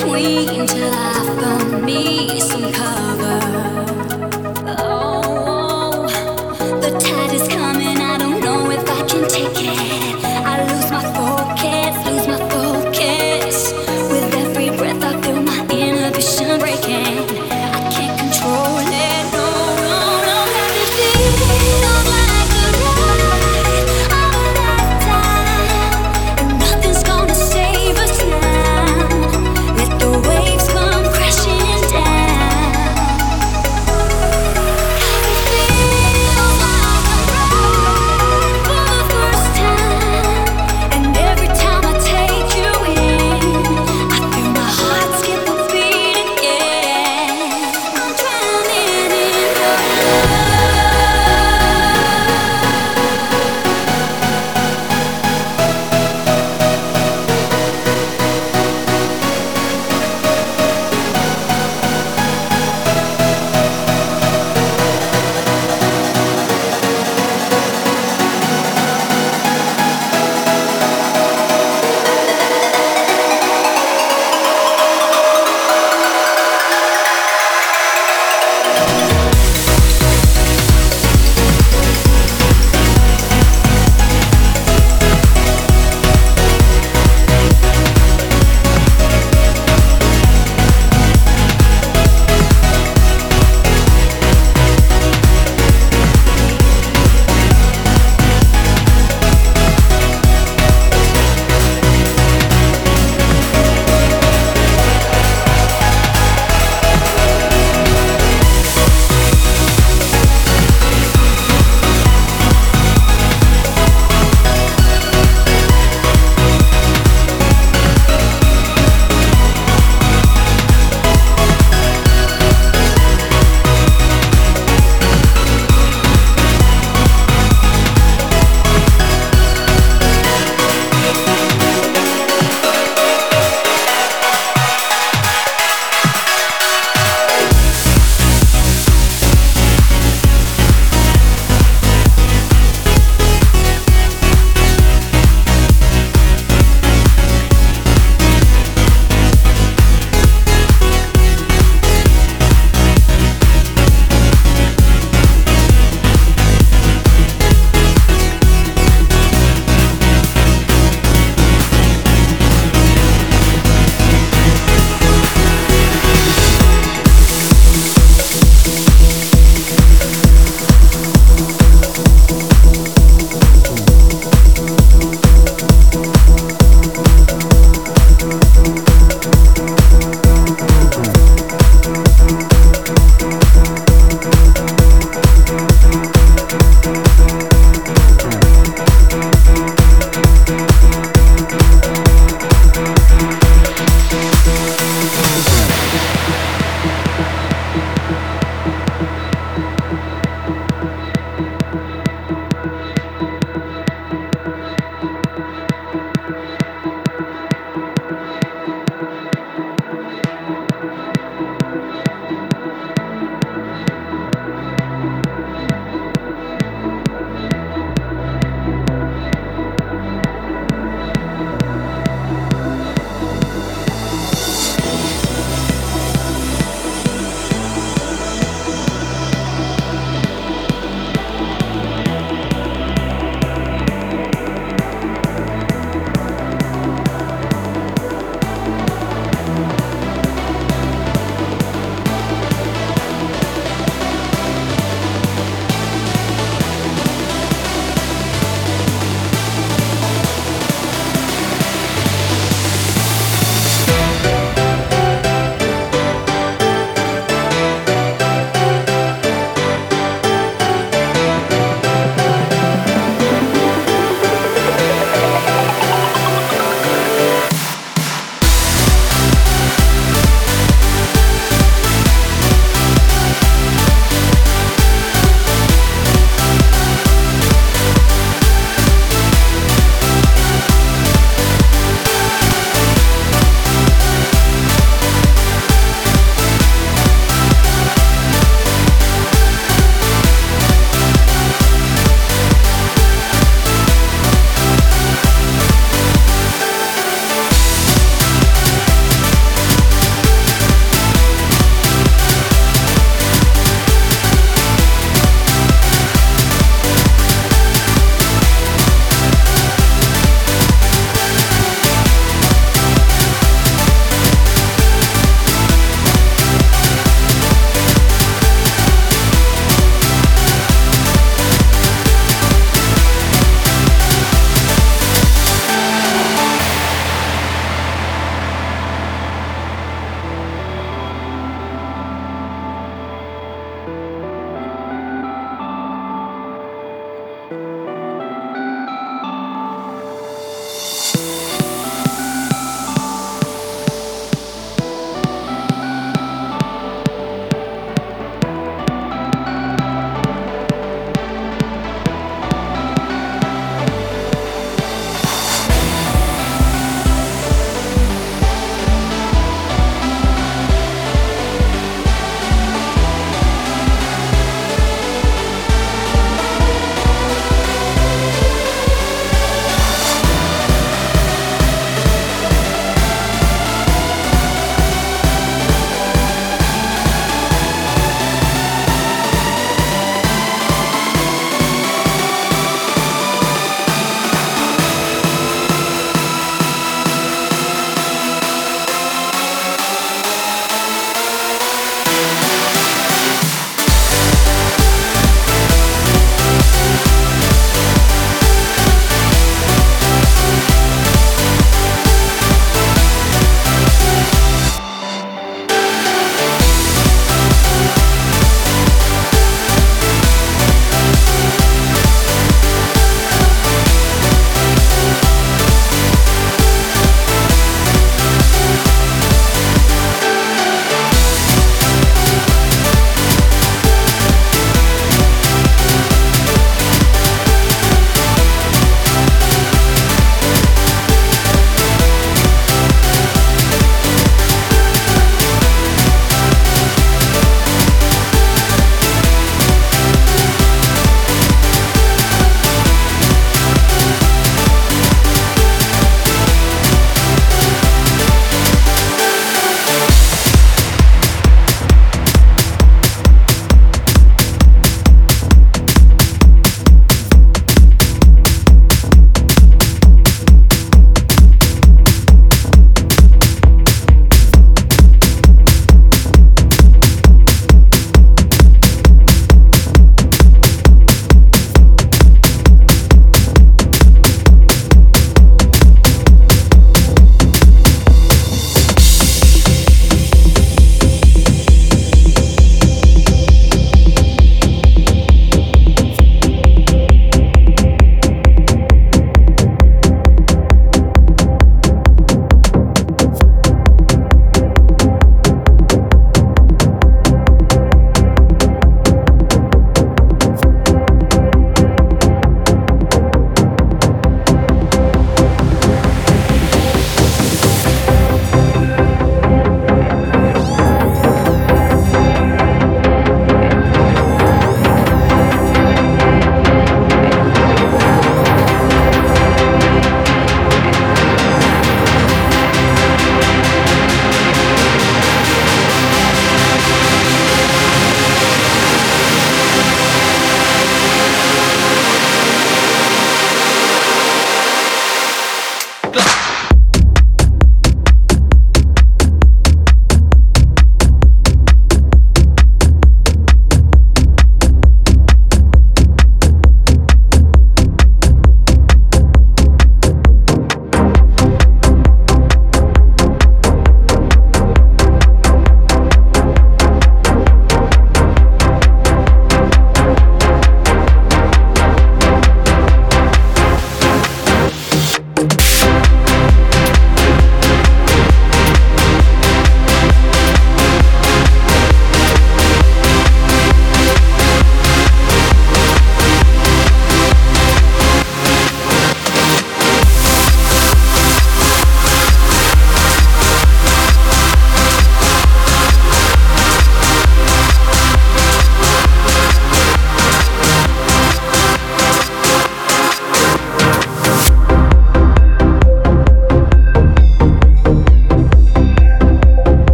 between till I